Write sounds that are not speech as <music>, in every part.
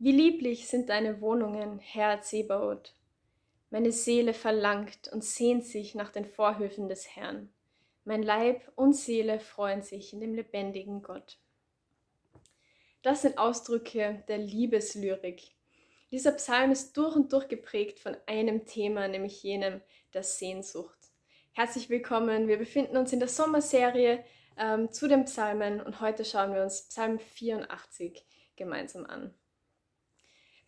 Wie lieblich sind deine Wohnungen, Herr Zebaoth. Meine Seele verlangt und sehnt sich nach den Vorhöfen des Herrn. Mein Leib und Seele freuen sich in dem lebendigen Gott. Das sind Ausdrücke der Liebeslyrik. Dieser Psalm ist durch und durch geprägt von einem Thema, nämlich jenem der Sehnsucht. Herzlich willkommen. Wir befinden uns in der Sommerserie ähm, zu den Psalmen und heute schauen wir uns Psalm 84 gemeinsam an.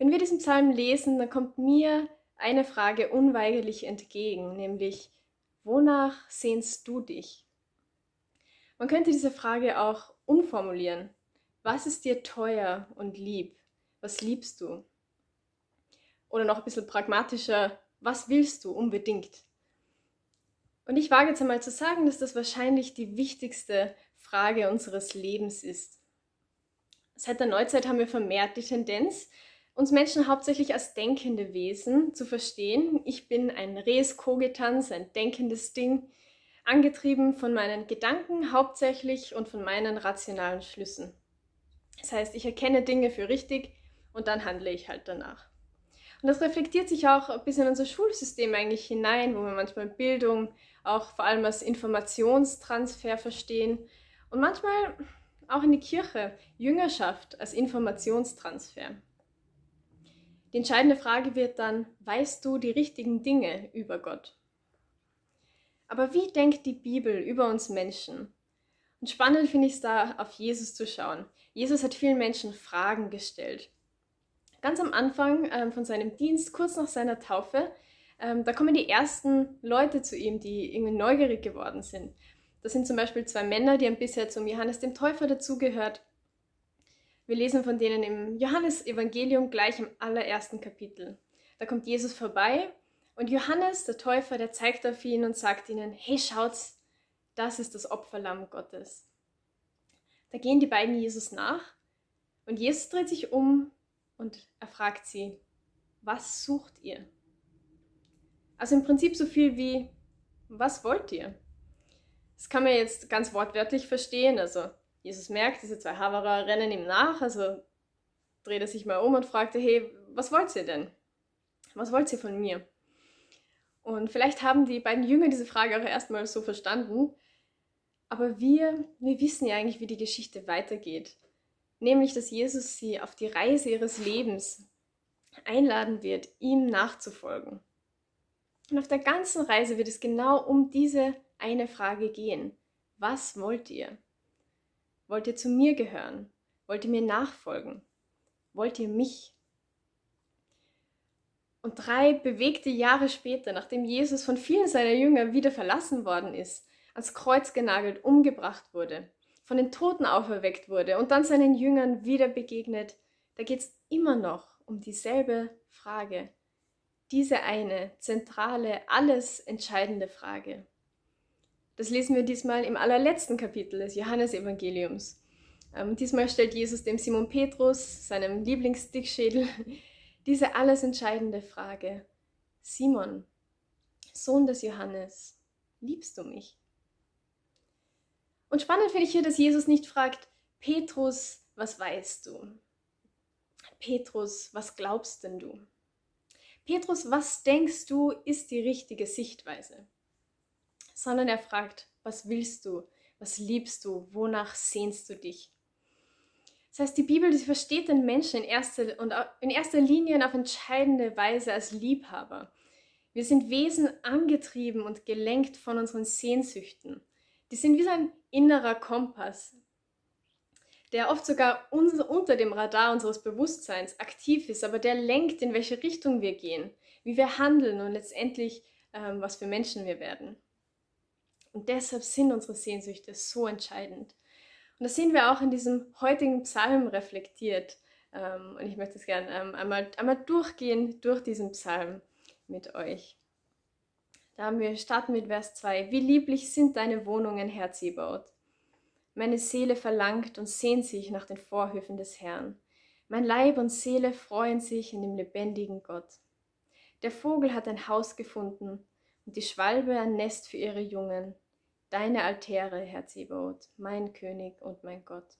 Wenn wir diesen Psalm lesen, dann kommt mir eine Frage unweigerlich entgegen, nämlich, wonach sehnst du dich? Man könnte diese Frage auch umformulieren. Was ist dir teuer und lieb? Was liebst du? Oder noch ein bisschen pragmatischer, was willst du unbedingt? Und ich wage jetzt einmal zu sagen, dass das wahrscheinlich die wichtigste Frage unseres Lebens ist. Seit der Neuzeit haben wir vermehrt die Tendenz, uns Menschen hauptsächlich als denkende Wesen zu verstehen. Ich bin ein Res cogitans, ein denkendes Ding, angetrieben von meinen Gedanken hauptsächlich und von meinen rationalen Schlüssen. Das heißt, ich erkenne Dinge für richtig und dann handle ich halt danach. Und das reflektiert sich auch bis in unser Schulsystem eigentlich hinein, wo wir manchmal Bildung auch vor allem als Informationstransfer verstehen und manchmal auch in die Kirche Jüngerschaft als Informationstransfer. Die entscheidende Frage wird dann, weißt du die richtigen Dinge über Gott? Aber wie denkt die Bibel über uns Menschen? Und spannend finde ich es da, auf Jesus zu schauen. Jesus hat vielen Menschen Fragen gestellt. Ganz am Anfang ähm, von seinem Dienst, kurz nach seiner Taufe, ähm, da kommen die ersten Leute zu ihm, die irgendwie neugierig geworden sind. Das sind zum Beispiel zwei Männer, die haben bisher zum Johannes dem Täufer dazugehört wir lesen von denen im Johannesevangelium gleich im allerersten Kapitel. Da kommt Jesus vorbei und Johannes, der Täufer, der zeigt auf ihn und sagt ihnen, hey schaut's, das ist das Opferlamm Gottes. Da gehen die beiden Jesus nach und Jesus dreht sich um und er fragt sie, was sucht ihr? Also im Prinzip so viel wie, was wollt ihr? Das kann man jetzt ganz wortwörtlich verstehen, also Jesus merkt, diese zwei Haverer rennen ihm nach, also dreht er sich mal um und fragte, hey, was wollt ihr denn? Was wollt ihr von mir? Und vielleicht haben die beiden Jünger diese Frage auch erstmal so verstanden, aber wir, wir wissen ja eigentlich, wie die Geschichte weitergeht. Nämlich, dass Jesus sie auf die Reise ihres Lebens einladen wird, ihm nachzufolgen. Und auf der ganzen Reise wird es genau um diese eine Frage gehen. Was wollt ihr? Wollt ihr zu mir gehören? Wollt ihr mir nachfolgen? Wollt ihr mich? Und drei bewegte Jahre später, nachdem Jesus von vielen seiner Jünger wieder verlassen worden ist, ans Kreuz genagelt, umgebracht wurde, von den Toten auferweckt wurde und dann seinen Jüngern wieder begegnet, da geht es immer noch um dieselbe Frage. Diese eine zentrale, alles entscheidende Frage. Das lesen wir diesmal im allerletzten Kapitel des Johannesevangeliums. Ähm, diesmal stellt Jesus dem Simon Petrus, seinem Lieblingsdickschädel, <laughs> diese alles entscheidende Frage. Simon, Sohn des Johannes, liebst du mich? Und spannend finde ich hier, dass Jesus nicht fragt, Petrus, was weißt du? Petrus, was glaubst denn du? Petrus, was denkst du, ist die richtige Sichtweise? Sondern er fragt, was willst du? Was liebst du? Wonach sehnst du dich? Das heißt, die Bibel, sie versteht den Menschen in erster, und in erster Linie auf entscheidende Weise als Liebhaber. Wir sind Wesen angetrieben und gelenkt von unseren Sehnsüchten. Die sind wie so ein innerer Kompass, der oft sogar unter dem Radar unseres Bewusstseins aktiv ist, aber der lenkt, in welche Richtung wir gehen, wie wir handeln und letztendlich, ähm, was für Menschen wir werden. Und deshalb sind unsere Sehnsüchte so entscheidend. Und das sehen wir auch in diesem heutigen Psalm reflektiert. Ähm, und ich möchte es gerne ähm, einmal, einmal durchgehen durch diesen Psalm mit euch. Da haben wir starten mit Vers 2. Wie lieblich sind deine Wohnungen, Herr Zebaut. Meine Seele verlangt und sehnt sich nach den Vorhöfen des Herrn. Mein Leib und Seele freuen sich in dem lebendigen Gott. Der Vogel hat ein Haus gefunden und die Schwalbe ein Nest für ihre Jungen deine Altäre, Herr Zebaoth, mein König und mein Gott.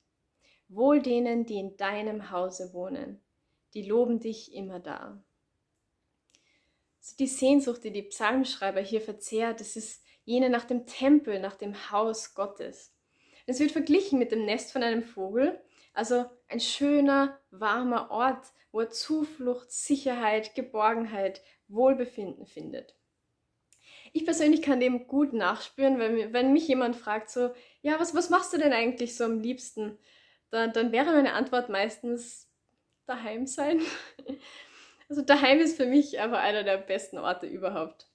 Wohl denen, die in deinem Hause wohnen. die loben dich immer da. Also die Sehnsucht, die die Psalmschreiber hier verzehrt, das ist jene nach dem Tempel, nach dem Haus Gottes. Es wird verglichen mit dem Nest von einem Vogel, also ein schöner, warmer Ort, wo er Zuflucht, Sicherheit, Geborgenheit, Wohlbefinden findet. Ich persönlich kann dem gut nachspüren, wenn, wenn mich jemand fragt, so, ja, was, was machst du denn eigentlich so am liebsten? Dann, dann wäre meine Antwort meistens daheim sein. <laughs> Also daheim ist für mich einfach einer der besten Orte überhaupt.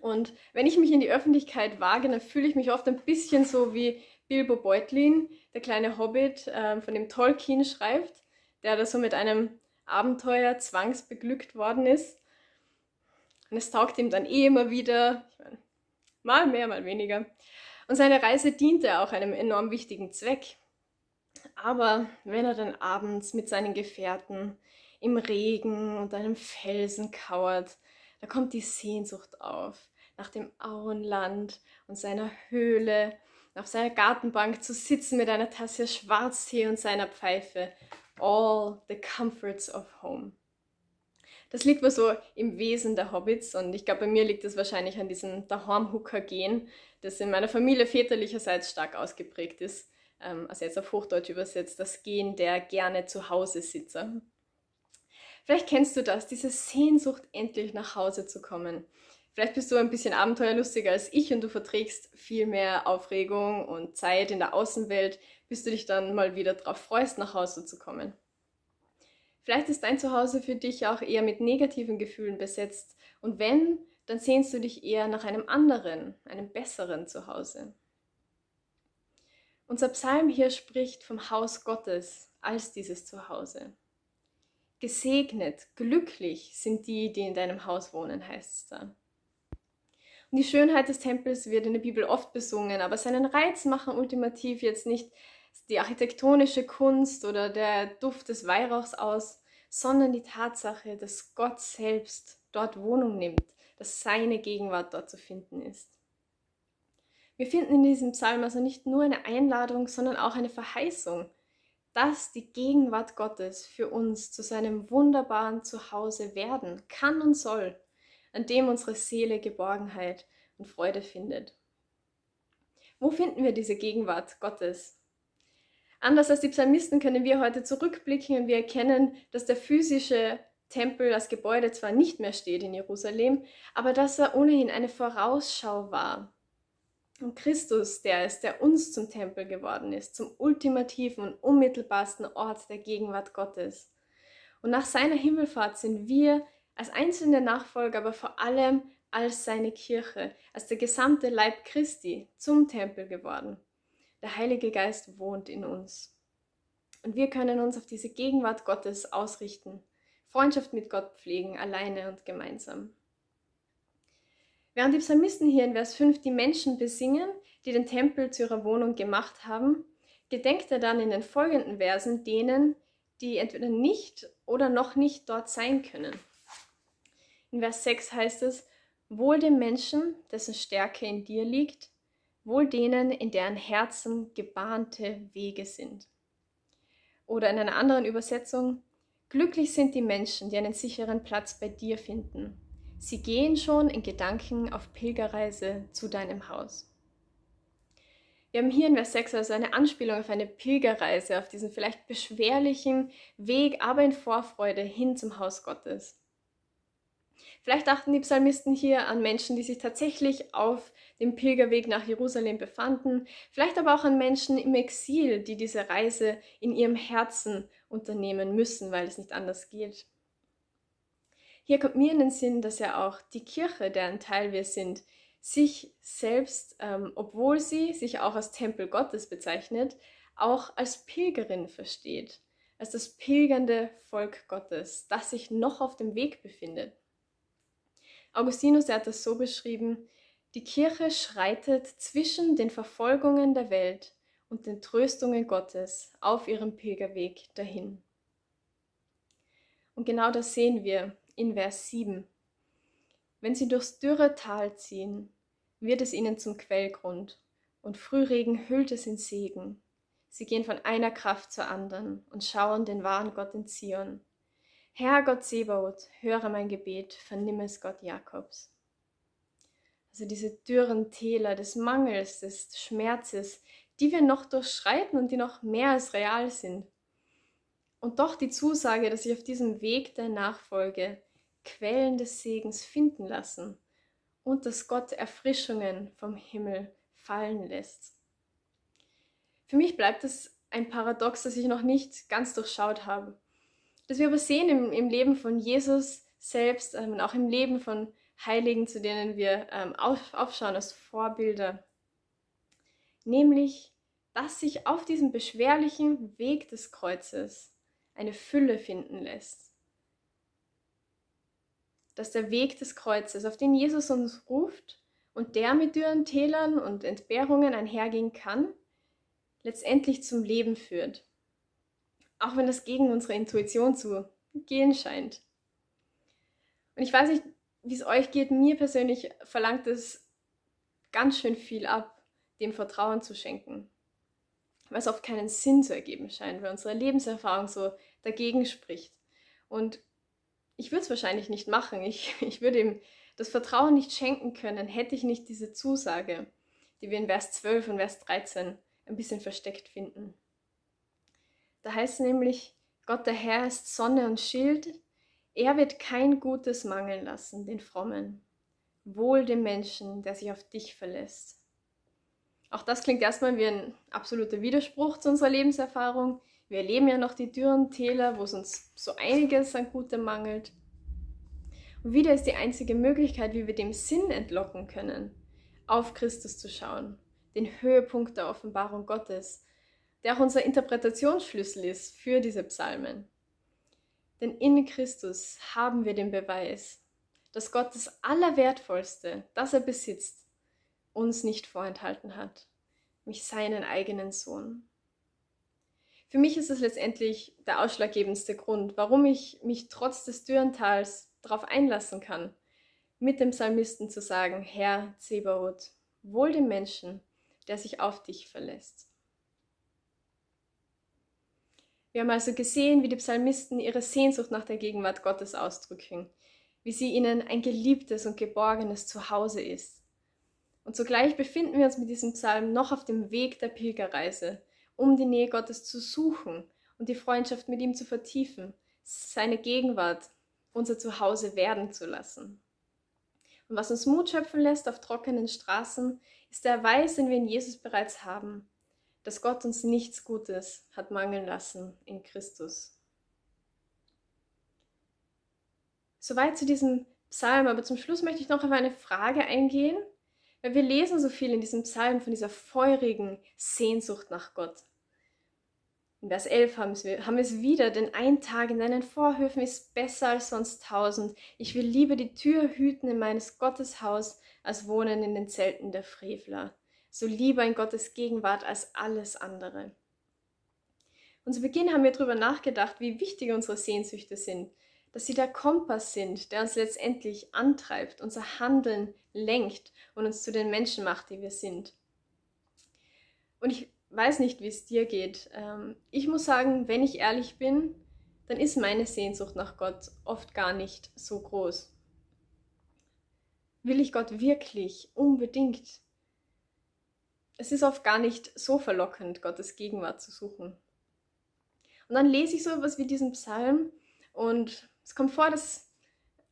Und wenn ich mich in die Öffentlichkeit wage, dann fühle ich mich oft ein bisschen so wie Bilbo Beutlin, der kleine Hobbit, äh, von dem Tolkien schreibt, der da so mit einem Abenteuer zwangsbeglückt worden ist. Und es taugt ihm dann eh immer wieder, meine, mal mehr, mal weniger. Und seine Reise diente auch einem enorm wichtigen Zweck. Aber wenn er dann abends mit seinen Gefährten im Regen und einem Felsen kauert, da kommt die Sehnsucht auf nach dem Auenland und seiner Höhle, auf seiner Gartenbank zu sitzen mit einer Tasse Schwarztee und seiner Pfeife. All the comforts of home. Das liegt wohl so im Wesen der Hobbits und ich glaube, bei mir liegt es wahrscheinlich an diesem Daheim-Hooker-Gen, das in meiner Familie väterlicherseits stark ausgeprägt ist. Ähm, also jetzt auf Hochdeutsch übersetzt, das Gen der gerne zu Hause Sitzer. Vielleicht kennst du das, diese Sehnsucht, endlich nach Hause zu kommen. Vielleicht bist du ein bisschen abenteuerlustiger als ich und du verträgst viel mehr Aufregung und Zeit in der Außenwelt, bis du dich dann mal wieder darauf freust, nach Hause zu kommen. Vielleicht ist dein Zuhause für dich auch eher mit negativen Gefühlen besetzt und wenn, dann sehnst du dich eher nach einem anderen, einem besseren Zuhause. Unser Psalm hier spricht vom Haus Gottes als dieses Zuhause. Gesegnet, glücklich sind die, die in deinem Haus wohnen, heißt es da. Und die Schönheit des Tempels wird in der Bibel oft besungen, aber seinen Reiz machen ultimativ jetzt nicht die architektonische Kunst oder der Duft des Weihrauchs aus, sondern die Tatsache, dass Gott selbst dort Wohnung nimmt, dass seine Gegenwart dort zu finden ist. Wir finden in diesem Psalm also nicht nur eine Einladung, sondern auch eine Verheißung, dass die Gegenwart Gottes für uns zu seinem wunderbaren Zuhause werden kann und soll, an dem unsere Seele Geborgenheit und Freude findet. Wo finden wir diese Gegenwart Gottes? Anders als die Psalmisten können wir heute zurückblicken und wir erkennen, dass der physische Tempel als Gebäude zwar nicht mehr steht in Jerusalem, aber dass er ohnehin eine Vorausschau war und Christus, der ist, der uns zum Tempel geworden ist, zum ultimativen und unmittelbarsten Ort der Gegenwart Gottes. Und nach seiner Himmelfahrt sind wir als einzelne Nachfolger, aber vor allem als seine Kirche, als der gesamte Leib Christi zum Tempel geworden. Der Heilige Geist wohnt in uns. Und wir können uns auf diese Gegenwart Gottes ausrichten, Freundschaft mit Gott pflegen, alleine und gemeinsam. Während die Psalmisten hier in Vers 5 die Menschen besingen, die den Tempel zu ihrer Wohnung gemacht haben, gedenkt er dann in den folgenden Versen denen, die entweder nicht oder noch nicht dort sein können. In Vers 6 heißt es, Wohl dem Menschen, dessen Stärke in dir liegt, wohl denen, in deren Herzen gebahnte Wege sind. Oder in einer anderen Übersetzung, Glücklich sind die Menschen, die einen sicheren Platz bei dir finden, Sie gehen schon in Gedanken auf Pilgerreise zu deinem Haus. Wir haben hier in Vers 6 also eine Anspielung auf eine Pilgerreise, auf diesen vielleicht beschwerlichen Weg, aber in Vorfreude hin zum Haus Gottes. Vielleicht achten die Psalmisten hier an Menschen, die sich tatsächlich auf dem Pilgerweg nach Jerusalem befanden, vielleicht aber auch an Menschen im Exil, die diese Reise in ihrem Herzen unternehmen müssen, weil es nicht anders geht. Hier kommt mir in den Sinn, dass ja auch die Kirche, deren Teil wir sind, sich selbst, ähm, obwohl sie sich auch als Tempel Gottes bezeichnet, auch als Pilgerin versteht, als das pilgernde Volk Gottes, das sich noch auf dem Weg befindet. Augustinus hat das so beschrieben, die Kirche schreitet zwischen den Verfolgungen der Welt und den Tröstungen Gottes auf ihrem Pilgerweg dahin. Und genau das sehen wir in Vers 7. Wenn sie durchs dürre Tal ziehen, wird es ihnen zum Quellgrund, und Frühregen hüllt es in Segen. Sie gehen von einer Kraft zur anderen und schauen den wahren Gott in Zion. Herr Gott Sebaoth, höre mein Gebet, vernimm es Gott Jakobs. Also diese dürren Täler des Mangels, des Schmerzes, die wir noch durchschreiten und die noch mehr als real sind. Und doch die Zusage, dass sich auf diesem Weg der Nachfolge Quellen des Segens finden lassen und dass Gott Erfrischungen vom Himmel fallen lässt. Für mich bleibt es ein Paradox, das ich noch nicht ganz durchschaut habe. Das wir aber sehen im, im Leben von Jesus selbst ähm, und auch im Leben von Heiligen, zu denen wir ähm, auf, aufschauen als Vorbilder. Nämlich, dass sich auf diesem beschwerlichen Weg des Kreuzes eine Fülle finden lässt dass der Weg des Kreuzes, auf den Jesus uns ruft und der mit dürren Tälern und Entbehrungen einhergehen kann, letztendlich zum Leben führt. Auch wenn das gegen unsere Intuition zu gehen scheint. Und ich weiß nicht, wie es euch geht. Mir persönlich verlangt es ganz schön viel ab, dem Vertrauen zu schenken. Weil es oft keinen Sinn zu ergeben scheint, weil unsere Lebenserfahrung so dagegen spricht. Und ich würde es wahrscheinlich nicht machen. Ich, <laughs> ich würde ihm das Vertrauen nicht schenken können, hätte ich nicht diese Zusage, die wir in Vers 12 und Vers 13 ein bisschen versteckt finden. Da heißt es nämlich, Gott der Herr ist Sonne und Schild, er wird kein Gutes mangeln lassen, den Frommen. Wohl dem Menschen, der sich auf dich verlässt. Auch das klingt erstmal wie ein absoluter Widerspruch zu unserer Lebenserfahrung. Wir erleben ja noch die dürren Täler, wo es uns so einiges an Gutem mangelt. Und wieder ist die einzige Möglichkeit, wie wir dem Sinn entlocken können, auf Christus zu schauen, den Höhepunkt der Offenbarung Gottes, der auch unser Interpretationsschlüssel ist für diese Psalmen. Denn in Christus haben wir den Beweis, dass Gott das Allerwertvollste, das er besitzt, uns nicht vorenthalten hat, mich seinen eigenen Sohn. Für mich ist es letztendlich der ausschlaggebendste Grund, warum ich mich trotz des Dürrentals darauf einlassen kann, mit dem Psalmisten zu sagen, Herr Zebaoth, wohl dem Menschen, der sich auf dich verlässt. Wir haben also gesehen, wie die Psalmisten ihre Sehnsucht nach der Gegenwart Gottes ausdrücken, wie sie ihnen ein geliebtes und geborgenes Zuhause ist. Und zugleich befinden wir uns mit diesem Psalm noch auf dem Weg der Pilgerreise, um die Nähe Gottes zu suchen und die Freundschaft mit ihm zu vertiefen, seine Gegenwart unser Zuhause werden zu lassen. Und was uns Mut schöpfen lässt auf trockenen Straßen, ist der Erweis, den wir in Jesus bereits haben, dass Gott uns nichts Gutes hat mangeln lassen in Christus. Soweit zu diesem Psalm, aber zum Schluss möchte ich noch auf eine Frage eingehen, weil wir lesen so viel in diesem Psalm von dieser feurigen Sehnsucht nach Gott. In Vers 11 haben wir, haben wir es wieder, denn ein Tag in deinen Vorhöfen ist besser als sonst tausend. Ich will lieber die Tür hüten in meines Gottes Haus, als wohnen in den Zelten der Frevler. So lieber in Gottes Gegenwart als alles andere. Und zu Beginn haben wir darüber nachgedacht, wie wichtig unsere Sehnsüchte sind, dass sie der Kompass sind, der uns letztendlich antreibt, unser Handeln lenkt und uns zu den Menschen macht, die wir sind. Und ich weiß nicht, wie es dir geht. Ähm, ich muss sagen, wenn ich ehrlich bin, dann ist meine Sehnsucht nach Gott oft gar nicht so groß. Will ich Gott wirklich unbedingt? Es ist oft gar nicht so verlockend, Gottes Gegenwart zu suchen. Und dann lese ich so etwas wie diesen Psalm und es kommt vor, dass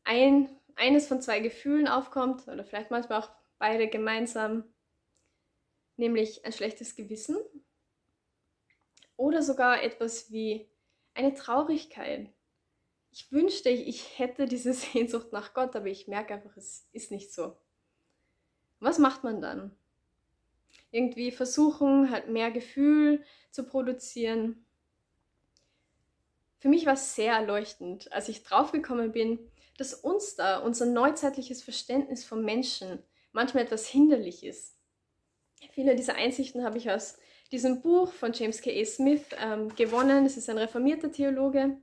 ein, eines von zwei Gefühlen aufkommt oder vielleicht manchmal auch beide gemeinsam, nämlich ein schlechtes Gewissen oder sogar etwas wie eine Traurigkeit. Ich wünschte, ich hätte diese <laughs> Sehnsucht nach Gott, aber ich merke einfach, es ist nicht so. Was macht man dann? Irgendwie versuchen, halt mehr Gefühl zu produzieren für mich war es sehr erleuchtend, als ich draufgekommen bin, dass uns da unser neuzeitliches Verständnis vom Menschen manchmal etwas hinderlich ist. Viele dieser Einsichten habe ich aus diesem Buch von James K. A. Smith ähm, gewonnen. Es ist ein reformierter Theologe,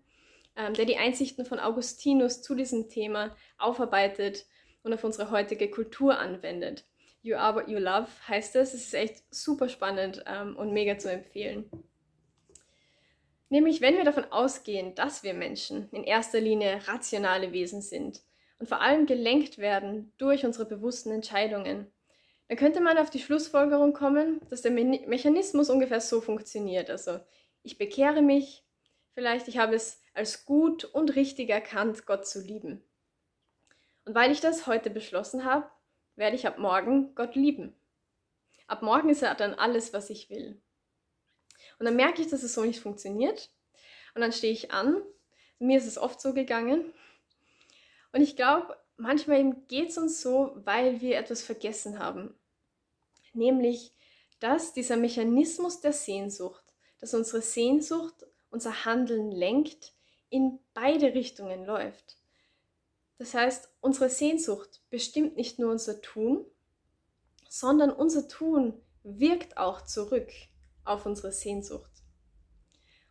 ähm, der die Einsichten von Augustinus zu diesem Thema aufarbeitet und auf unsere heutige Kultur anwendet. You are what you love heißt es. Es ist echt super spannend ähm, und mega zu empfehlen. Nämlich wenn wir davon ausgehen, dass wir Menschen in erster Linie rationale Wesen sind und vor allem gelenkt werden durch unsere bewussten Entscheidungen, dann könnte man auf die Schlussfolgerung kommen, dass der Me Mechanismus ungefähr so funktioniert. Also ich bekehre mich, vielleicht ich habe es als gut und richtig erkannt, Gott zu lieben. Und weil ich das heute beschlossen habe, werde ich ab morgen Gott lieben. Ab morgen ist er dann alles, was ich will. Und dann merke ich, dass es so nicht funktioniert. Und dann stehe ich an. Mir ist es oft so gegangen. Und ich glaube, manchmal geht es uns so, weil wir etwas vergessen haben. Nämlich, dass dieser Mechanismus der Sehnsucht, dass unsere Sehnsucht unser Handeln lenkt, in beide Richtungen läuft. Das heißt, unsere Sehnsucht bestimmt nicht nur unser Tun, sondern unser Tun wirkt auch zurück auf unsere Sehnsucht.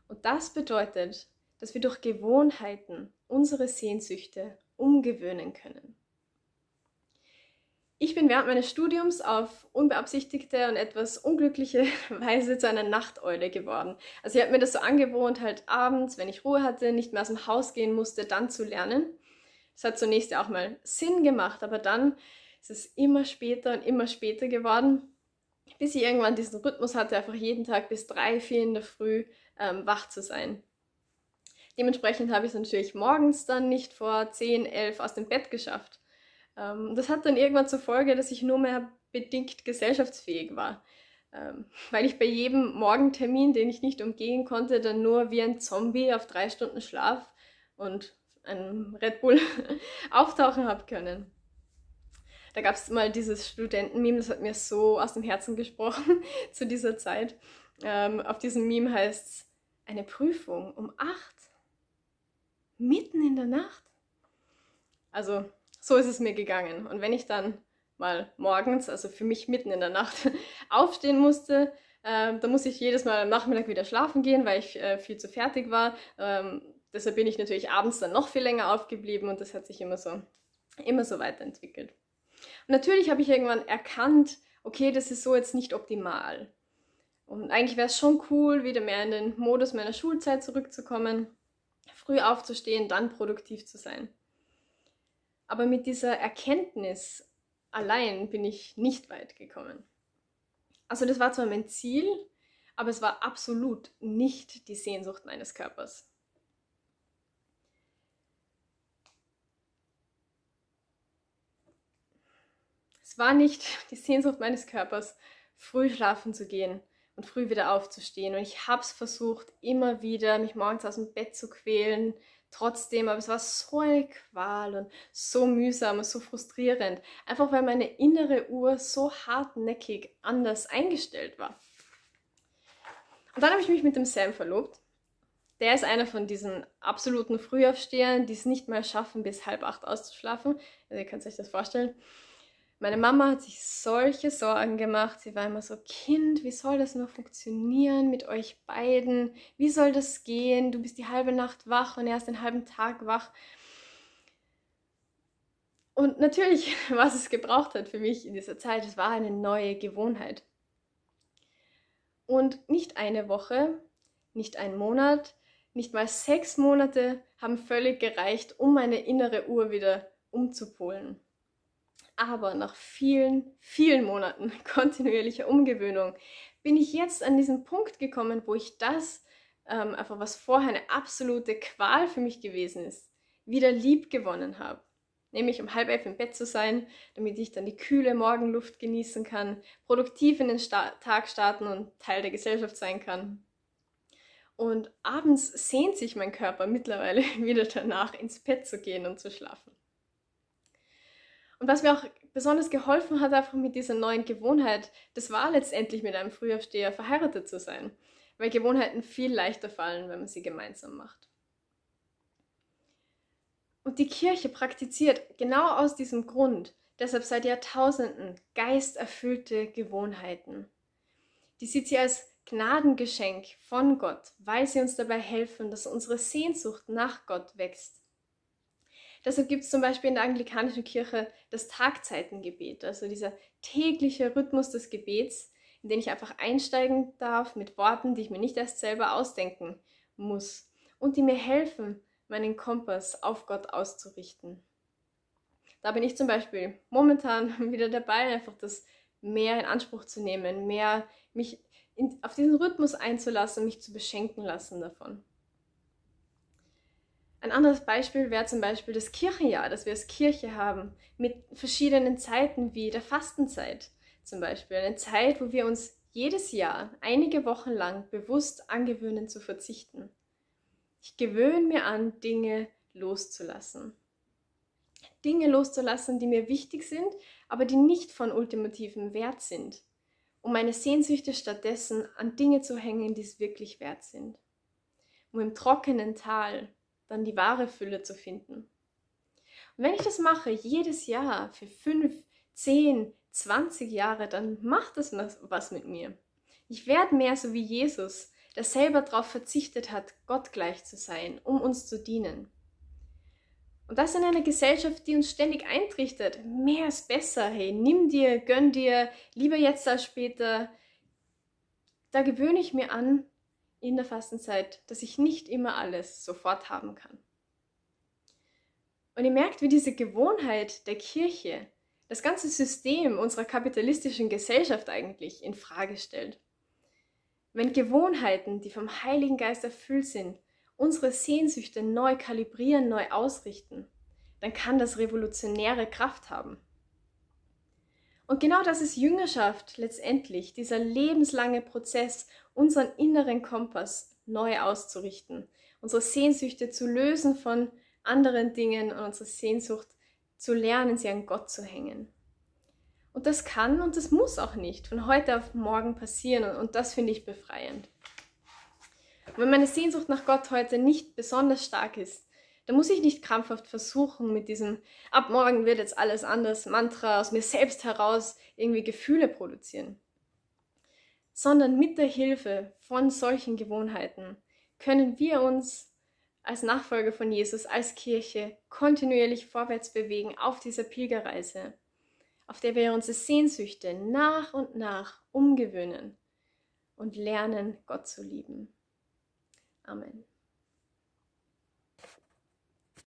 Und das bedeutet, dass wir durch Gewohnheiten unsere Sehnsüchte umgewöhnen können. Ich bin während meines Studiums auf unbeabsichtigte und etwas unglückliche <laughs> Weise zu einer Nachteule geworden. Also ich habe mir das so angewohnt, halt abends, wenn ich Ruhe hatte, nicht mehr aus dem Haus gehen musste, dann zu lernen. Das hat zunächst ja auch mal Sinn gemacht, aber dann ist es immer später und immer später geworden, bis ich irgendwann diesen Rhythmus hatte, einfach jeden Tag bis drei, vier in der Früh ähm, wach zu sein. Dementsprechend habe ich es natürlich morgens dann nicht vor 10, 11 aus dem Bett geschafft. Ähm, das hat dann irgendwann zur Folge, dass ich nur mehr bedingt gesellschaftsfähig war. Ähm, weil ich bei jedem Morgentermin, den ich nicht umgehen konnte, dann nur wie ein Zombie auf drei Stunden Schlaf und einem Red Bull <laughs> auftauchen habe können. Da gab es mal dieses Studentenmeme, das hat mir so aus dem Herzen gesprochen <laughs> zu dieser Zeit. Ähm, auf diesem Meme heißt es, eine Prüfung um acht, mitten in der Nacht. Also so ist es mir gegangen. Und wenn ich dann mal morgens, also für mich mitten in der Nacht, <laughs> aufstehen musste, äh, dann muss ich jedes Mal am Nachmittag wieder schlafen gehen, weil ich äh, viel zu fertig war. Ähm, deshalb bin ich natürlich abends dann noch viel länger aufgeblieben und das hat sich immer so, immer so weiterentwickelt. Und natürlich habe ich irgendwann erkannt, okay, das ist so jetzt nicht optimal. Und eigentlich wäre es schon cool, wieder mehr in den Modus meiner Schulzeit zurückzukommen, früh aufzustehen, dann produktiv zu sein. Aber mit dieser Erkenntnis allein bin ich nicht weit gekommen. Also das war zwar mein Ziel, aber es war absolut nicht die Sehnsucht meines Körpers. Es war nicht die Sehnsucht meines Körpers, früh schlafen zu gehen und früh wieder aufzustehen. Und ich habe es versucht, immer wieder mich morgens aus dem Bett zu quälen, trotzdem, aber es war so eine Qual und so mühsam und so frustrierend, einfach weil meine innere Uhr so hartnäckig anders eingestellt war. Und dann habe ich mich mit dem Sam verlobt. Der ist einer von diesen absoluten Frühaufstehern, die es nicht mal schaffen, bis halb acht auszuschlafen. Also ihr könnt euch das vorstellen. Meine Mama hat sich solche Sorgen gemacht. Sie war immer so, Kind, wie soll das nur funktionieren mit euch beiden? Wie soll das gehen? Du bist die halbe Nacht wach und erst den halben Tag wach. Und natürlich, <laughs> was es gebraucht hat für mich in dieser Zeit, es war eine neue Gewohnheit. Und nicht eine Woche, nicht ein Monat, nicht mal sechs Monate haben völlig gereicht, um meine innere Uhr wieder umzupolen. Aber nach vielen, vielen Monaten <laughs> kontinuierlicher Umgewöhnung bin ich jetzt an diesen Punkt gekommen, wo ich das, ähm, einfach was vorher eine absolute Qual für mich gewesen ist, wieder lieb gewonnen habe. Nämlich um halb elf im Bett zu sein, damit ich dann die kühle Morgenluft genießen kann, produktiv in den Sta Tag starten und Teil der Gesellschaft sein kann. Und abends sehnt sich mein Körper mittlerweile <laughs> wieder danach, ins Bett zu gehen und zu schlafen. Und was mir auch besonders geholfen hat, einfach mit dieser neuen Gewohnheit, das war letztendlich mit einem Frühaufsteher verheiratet zu sein, weil Gewohnheiten viel leichter fallen, wenn man sie gemeinsam macht. Und die Kirche praktiziert genau aus diesem Grund deshalb seit Jahrtausenden geisterfüllte Gewohnheiten. Die sieht sie als Gnadengeschenk von Gott, weil sie uns dabei helfen, dass unsere Sehnsucht nach Gott wächst Deshalb gibt es zum Beispiel in der anglikanischen Kirche das Tagzeitengebet, also dieser tägliche Rhythmus des Gebets, in den ich einfach einsteigen darf mit Worten, die ich mir nicht erst selber ausdenken muss und die mir helfen, meinen Kompass auf Gott auszurichten. Da bin ich zum Beispiel momentan <laughs> wieder dabei, einfach das mehr in Anspruch zu nehmen, mehr mich in, auf diesen Rhythmus einzulassen, mich zu beschenken lassen davon. Ein anderes Beispiel wäre zum Beispiel das Kirchenjahr, das wir als Kirche haben, mit verschiedenen Zeiten wie der Fastenzeit zum Beispiel. Eine Zeit, wo wir uns jedes Jahr einige Wochen lang bewusst angewöhnen zu verzichten. Ich gewöhne mir an, Dinge loszulassen. Dinge loszulassen, die mir wichtig sind, aber die nicht von ultimativem Wert sind, um meine Sehnsüchte stattdessen an Dinge zu hängen, die es wirklich wert sind. Um im trockenen Tal dann die wahre Fülle zu finden. Und wenn ich das mache, jedes Jahr für fünf, zehn, zwanzig Jahre, dann macht das was mit mir. Ich werde mehr so wie Jesus, der selber darauf verzichtet hat, Gott gleich zu sein, um uns zu dienen. Und das in einer Gesellschaft, die uns ständig eintrichtet. Mehr ist besser. Hey, nimm dir, gönn dir, lieber jetzt als später. Da gewöhne ich mir an in der Fastenzeit, dass ich nicht immer alles sofort haben kann. Und ihr merkt, wie diese Gewohnheit der Kirche das ganze System unserer kapitalistischen Gesellschaft eigentlich in Frage stellt. Wenn Gewohnheiten, die vom Heiligen Geist erfüllt sind, unsere Sehnsüchte neu kalibrieren, neu ausrichten, dann kann das revolutionäre Kraft haben. Und genau das ist Jüngerschaft letztendlich, dieser lebenslange Prozess, unseren inneren Kompass neu auszurichten, unsere Sehnsüchte zu lösen von anderen Dingen und unsere Sehnsucht zu lernen, sie an Gott zu hängen. Und das kann und das muss auch nicht von heute auf morgen passieren und das finde ich befreiend. Und wenn meine Sehnsucht nach Gott heute nicht besonders stark ist, dann muss ich nicht krampfhaft versuchen, mit diesem ab morgen wird jetzt alles anders Mantra aus mir selbst heraus irgendwie Gefühle produzieren. Sondern mit der Hilfe von solchen Gewohnheiten können wir uns als Nachfolger von Jesus, als Kirche kontinuierlich vorwärts bewegen auf dieser Pilgerreise, auf der wir unsere Sehnsüchte nach und nach umgewöhnen und lernen, Gott zu lieben. Amen.